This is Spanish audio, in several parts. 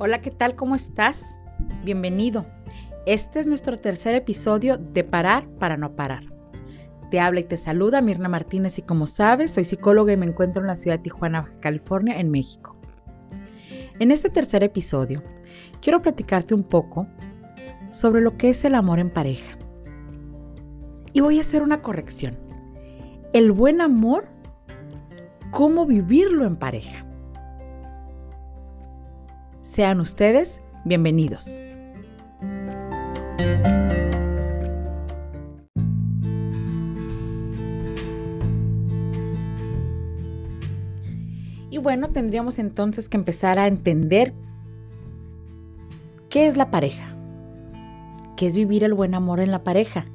Hola, ¿qué tal? ¿Cómo estás? Bienvenido. Este es nuestro tercer episodio de Parar para no parar. Te habla y te saluda Mirna Martínez y como sabes, soy psicóloga y me encuentro en la ciudad de Tijuana, California, en México. En este tercer episodio, quiero platicarte un poco sobre lo que es el amor en pareja. Y voy a hacer una corrección. El buen amor, cómo vivirlo en pareja. Sean ustedes bienvenidos. Y bueno, tendríamos entonces que empezar a entender qué es la pareja, qué es vivir el buen amor en la pareja.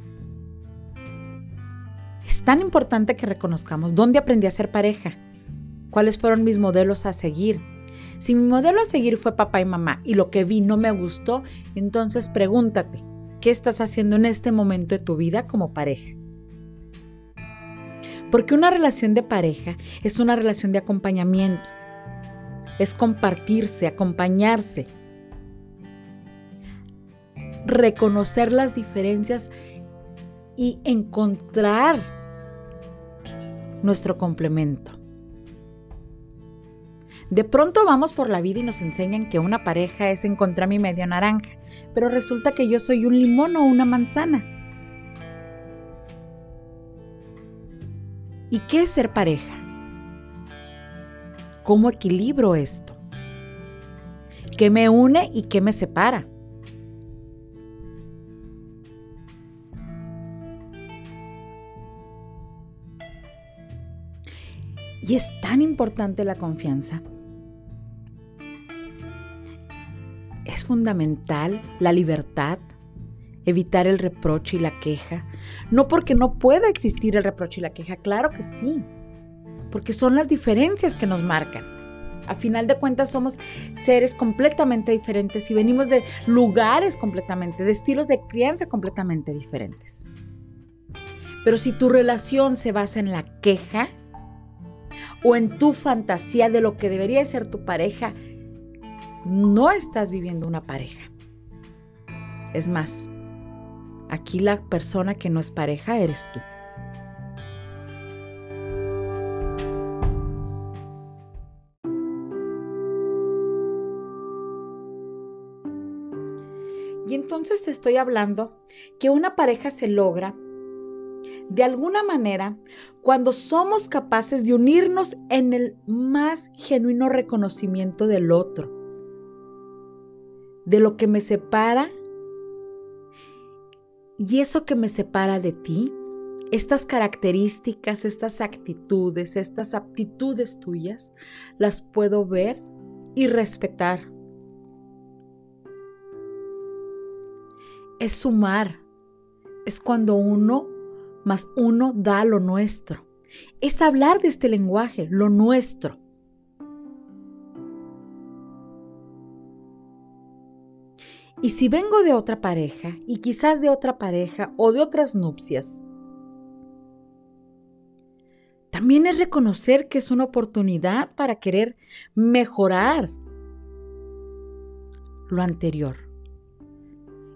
Es tan importante que reconozcamos dónde aprendí a ser pareja, cuáles fueron mis modelos a seguir, si mi modelo a seguir fue papá y mamá y lo que vi no me gustó, entonces pregúntate, ¿qué estás haciendo en este momento de tu vida como pareja? Porque una relación de pareja es una relación de acompañamiento. Es compartirse, acompañarse. Reconocer las diferencias y encontrar nuestro complemento. De pronto vamos por la vida y nos enseñan que una pareja es encontrar mi media naranja, pero resulta que yo soy un limón o una manzana. ¿Y qué es ser pareja? ¿Cómo equilibro esto? ¿Qué me une y qué me separa? Y es tan importante la confianza fundamental la libertad, evitar el reproche y la queja. No porque no pueda existir el reproche y la queja, claro que sí, porque son las diferencias que nos marcan. A final de cuentas somos seres completamente diferentes y venimos de lugares completamente, de estilos de crianza completamente diferentes. Pero si tu relación se basa en la queja o en tu fantasía de lo que debería ser tu pareja, no estás viviendo una pareja. Es más, aquí la persona que no es pareja eres tú. Y entonces te estoy hablando que una pareja se logra de alguna manera cuando somos capaces de unirnos en el más genuino reconocimiento del otro de lo que me separa y eso que me separa de ti, estas características, estas actitudes, estas aptitudes tuyas, las puedo ver y respetar. Es sumar, es cuando uno más uno da lo nuestro. Es hablar de este lenguaje, lo nuestro. Y si vengo de otra pareja, y quizás de otra pareja o de otras nupcias, también es reconocer que es una oportunidad para querer mejorar lo anterior.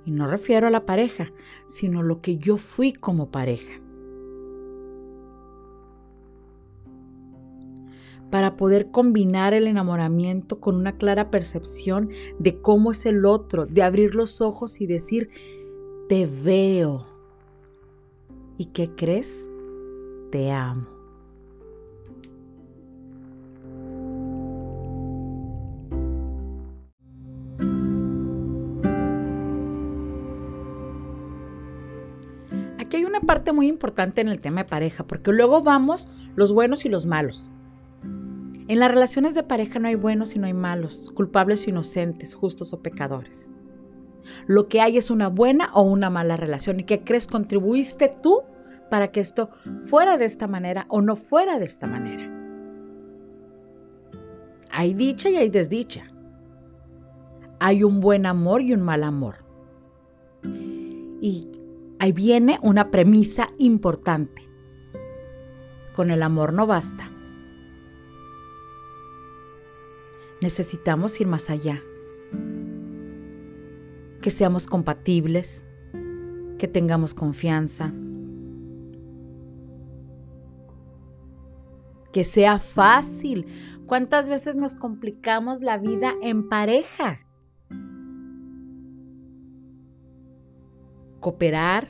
Y no refiero a la pareja, sino lo que yo fui como pareja. Para poder combinar el enamoramiento con una clara percepción de cómo es el otro, de abrir los ojos y decir, te veo. ¿Y qué crees? Te amo. Aquí hay una parte muy importante en el tema de pareja, porque luego vamos los buenos y los malos. En las relaciones de pareja no hay buenos y no hay malos, culpables o inocentes, justos o pecadores. Lo que hay es una buena o una mala relación y que crees contribuiste tú para que esto fuera de esta manera o no fuera de esta manera. Hay dicha y hay desdicha. Hay un buen amor y un mal amor. Y ahí viene una premisa importante. Con el amor no basta. Necesitamos ir más allá. que seamos compatibles, que tengamos confianza, que sea fácil. ¿Cuántas veces nos complicamos la vida en pareja? Cooperar.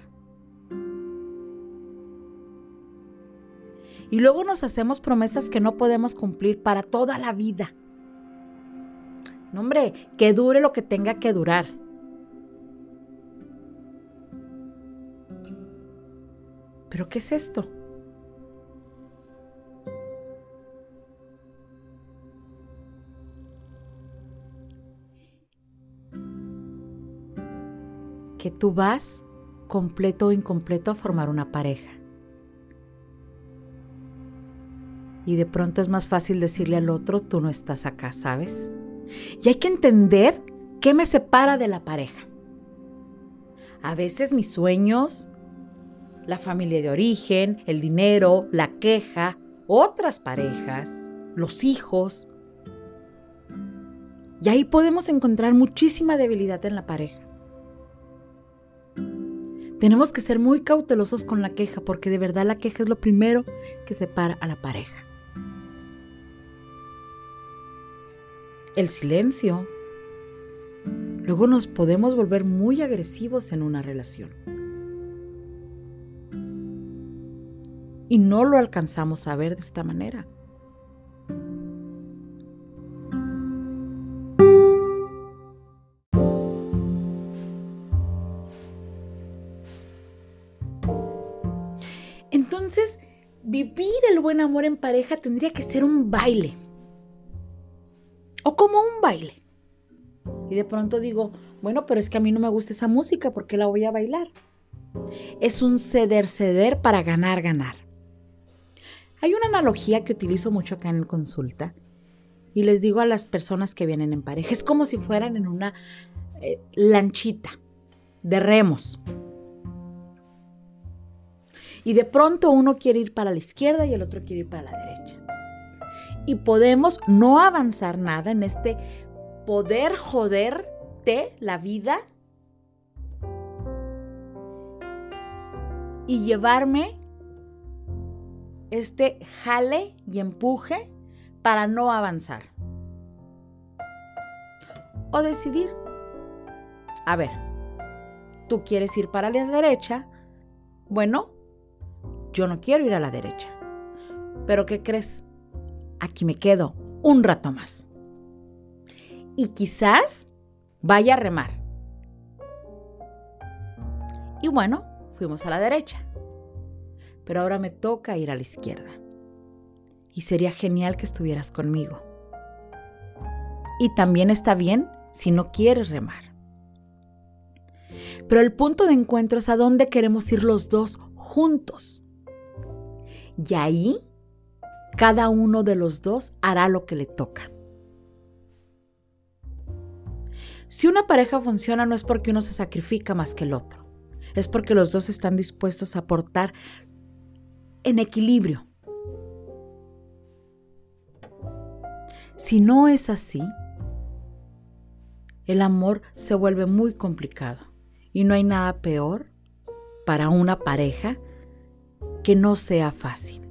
Y luego nos hacemos promesas que no podemos cumplir para toda la vida. Hombre, que dure lo que tenga que durar. ¿Pero qué es esto? que tú vas completo o incompleto a formar una pareja. Y de pronto es más fácil decirle al otro, tú no estás acá, ¿sabes? Y hay que entender qué me separa de la pareja. A veces mis sueños, la familia de origen, el dinero, la queja, otras parejas, los hijos. Y ahí podemos encontrar muchísima debilidad en la pareja. Tenemos que ser muy cautelosos con la queja porque de verdad la queja es lo primero que separa a la pareja. El silencio. Luego nos podemos volver muy agresivos en una relación. Y no lo alcanzamos a ver de esta manera. Entonces, vivir el buen amor en pareja tendría que ser un baile. O como un baile. Y de pronto digo, bueno, pero es que a mí no me gusta esa música, ¿por qué la voy a bailar? Es un ceder, ceder para ganar, ganar. Hay una analogía que utilizo mucho acá en consulta y les digo a las personas que vienen en pareja, es como si fueran en una eh, lanchita de remos y de pronto uno quiere ir para la izquierda y el otro quiere ir para la derecha. Y podemos no avanzar nada en este poder joderte la vida y llevarme este jale y empuje para no avanzar. O decidir, a ver, tú quieres ir para la derecha, bueno, yo no quiero ir a la derecha. Pero ¿qué crees? Aquí me quedo un rato más. Y quizás vaya a remar. Y bueno, fuimos a la derecha. Pero ahora me toca ir a la izquierda. Y sería genial que estuvieras conmigo. Y también está bien si no quieres remar. Pero el punto de encuentro es a dónde queremos ir los dos juntos. Y ahí cada uno de los dos hará lo que le toca. Si una pareja funciona no es porque uno se sacrifica más que el otro, es porque los dos están dispuestos a aportar en equilibrio. Si no es así, el amor se vuelve muy complicado y no hay nada peor para una pareja que no sea fácil.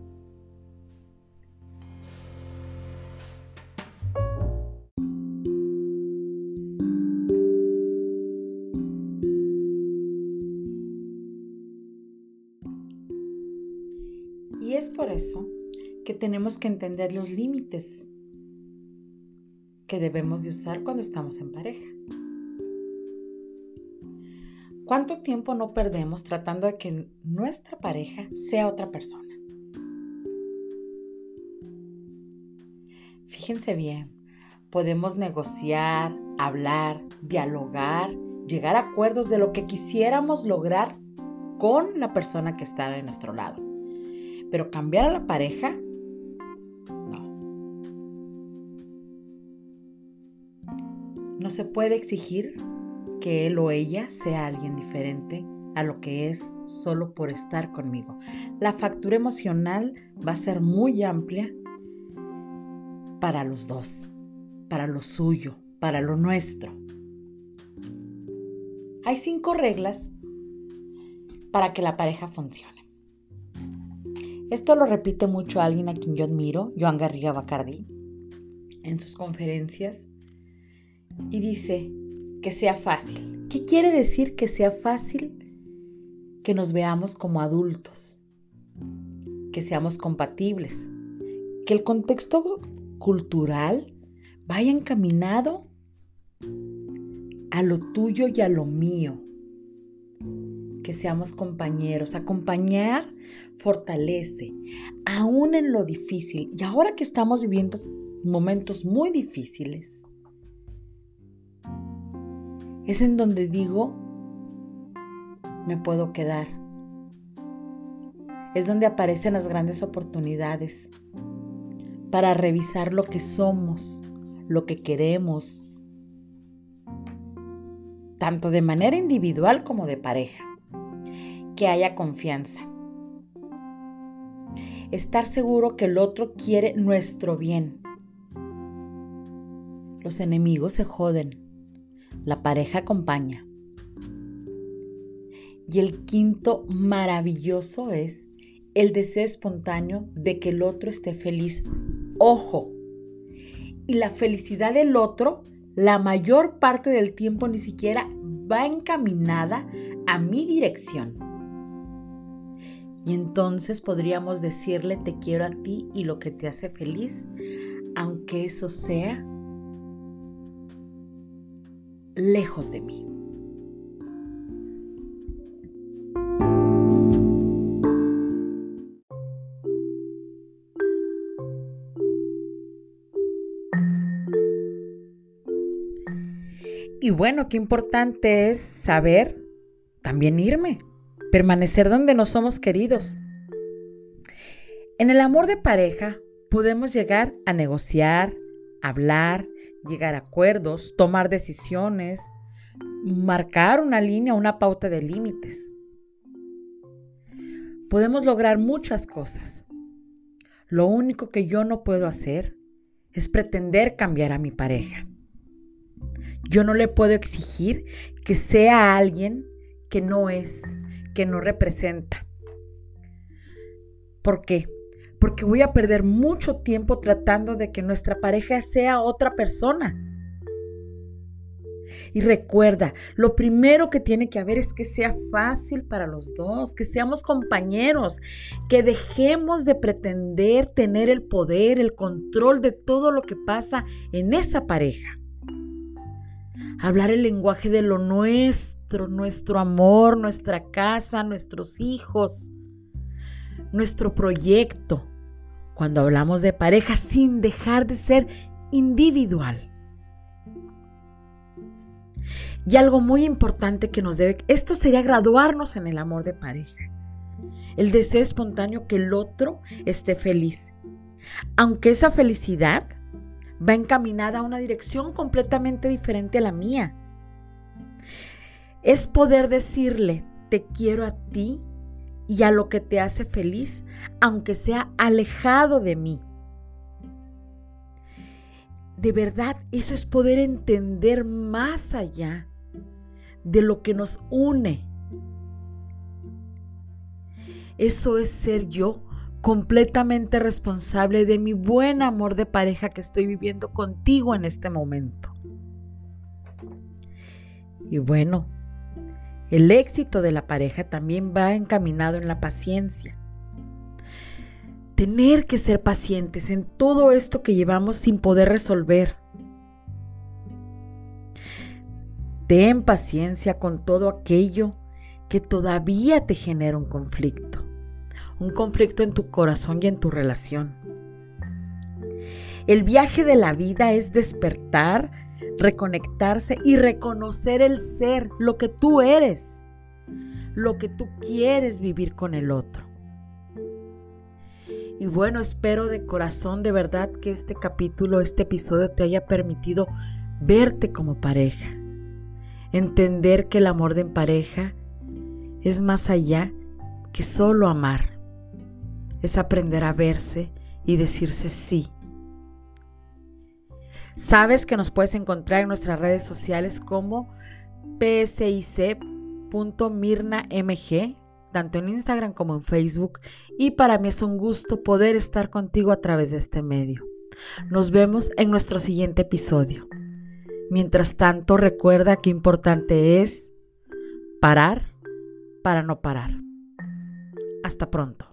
Que tenemos que entender los límites que debemos de usar cuando estamos en pareja. ¿Cuánto tiempo no perdemos tratando de que nuestra pareja sea otra persona? Fíjense bien, podemos negociar, hablar, dialogar, llegar a acuerdos de lo que quisiéramos lograr con la persona que está de nuestro lado. Pero cambiar a la pareja, No se puede exigir que él o ella sea alguien diferente a lo que es solo por estar conmigo. La factura emocional va a ser muy amplia para los dos, para lo suyo, para lo nuestro. Hay cinco reglas para que la pareja funcione. Esto lo repite mucho alguien a quien yo admiro, Joan Garriga Bacardi, en sus conferencias, y dice que sea fácil. ¿Qué quiere decir que sea fácil que nos veamos como adultos? Que seamos compatibles, que el contexto cultural vaya encaminado a lo tuyo y a lo mío que seamos compañeros. Acompañar fortalece, aún en lo difícil. Y ahora que estamos viviendo momentos muy difíciles, es en donde digo, me puedo quedar. Es donde aparecen las grandes oportunidades para revisar lo que somos, lo que queremos, tanto de manera individual como de pareja que haya confianza. Estar seguro que el otro quiere nuestro bien. Los enemigos se joden. La pareja acompaña. Y el quinto maravilloso es el deseo espontáneo de que el otro esté feliz. Ojo. Y la felicidad del otro, la mayor parte del tiempo ni siquiera va encaminada a mi dirección. Y entonces podríamos decirle te quiero a ti y lo que te hace feliz, aunque eso sea lejos de mí. Y bueno, qué importante es saber también irme permanecer donde no somos queridos. En el amor de pareja podemos llegar a negociar, hablar, llegar a acuerdos, tomar decisiones, marcar una línea, una pauta de límites. Podemos lograr muchas cosas. Lo único que yo no puedo hacer es pretender cambiar a mi pareja. Yo no le puedo exigir que sea alguien que no es, que no representa. ¿Por qué? Porque voy a perder mucho tiempo tratando de que nuestra pareja sea otra persona. Y recuerda, lo primero que tiene que haber es que sea fácil para los dos, que seamos compañeros, que dejemos de pretender tener el poder, el control de todo lo que pasa en esa pareja hablar el lenguaje de lo nuestro, nuestro amor, nuestra casa, nuestros hijos, nuestro proyecto, cuando hablamos de pareja sin dejar de ser individual. Y algo muy importante que nos debe, esto sería graduarnos en el amor de pareja. El deseo espontáneo que el otro esté feliz. Aunque esa felicidad va encaminada a una dirección completamente diferente a la mía. Es poder decirle, te quiero a ti y a lo que te hace feliz, aunque sea alejado de mí. De verdad, eso es poder entender más allá de lo que nos une. Eso es ser yo completamente responsable de mi buen amor de pareja que estoy viviendo contigo en este momento. Y bueno, el éxito de la pareja también va encaminado en la paciencia. Tener que ser pacientes en todo esto que llevamos sin poder resolver. Ten paciencia con todo aquello que todavía te genera un conflicto un conflicto en tu corazón y en tu relación. El viaje de la vida es despertar, reconectarse y reconocer el ser, lo que tú eres, lo que tú quieres vivir con el otro. Y bueno, espero de corazón, de verdad, que este capítulo, este episodio te haya permitido verte como pareja. Entender que el amor de pareja es más allá que solo amar es aprender a verse y decirse sí. Sabes que nos puedes encontrar en nuestras redes sociales como psic.mirnamg, tanto en Instagram como en Facebook. Y para mí es un gusto poder estar contigo a través de este medio. Nos vemos en nuestro siguiente episodio. Mientras tanto, recuerda que importante es parar para no parar. Hasta pronto.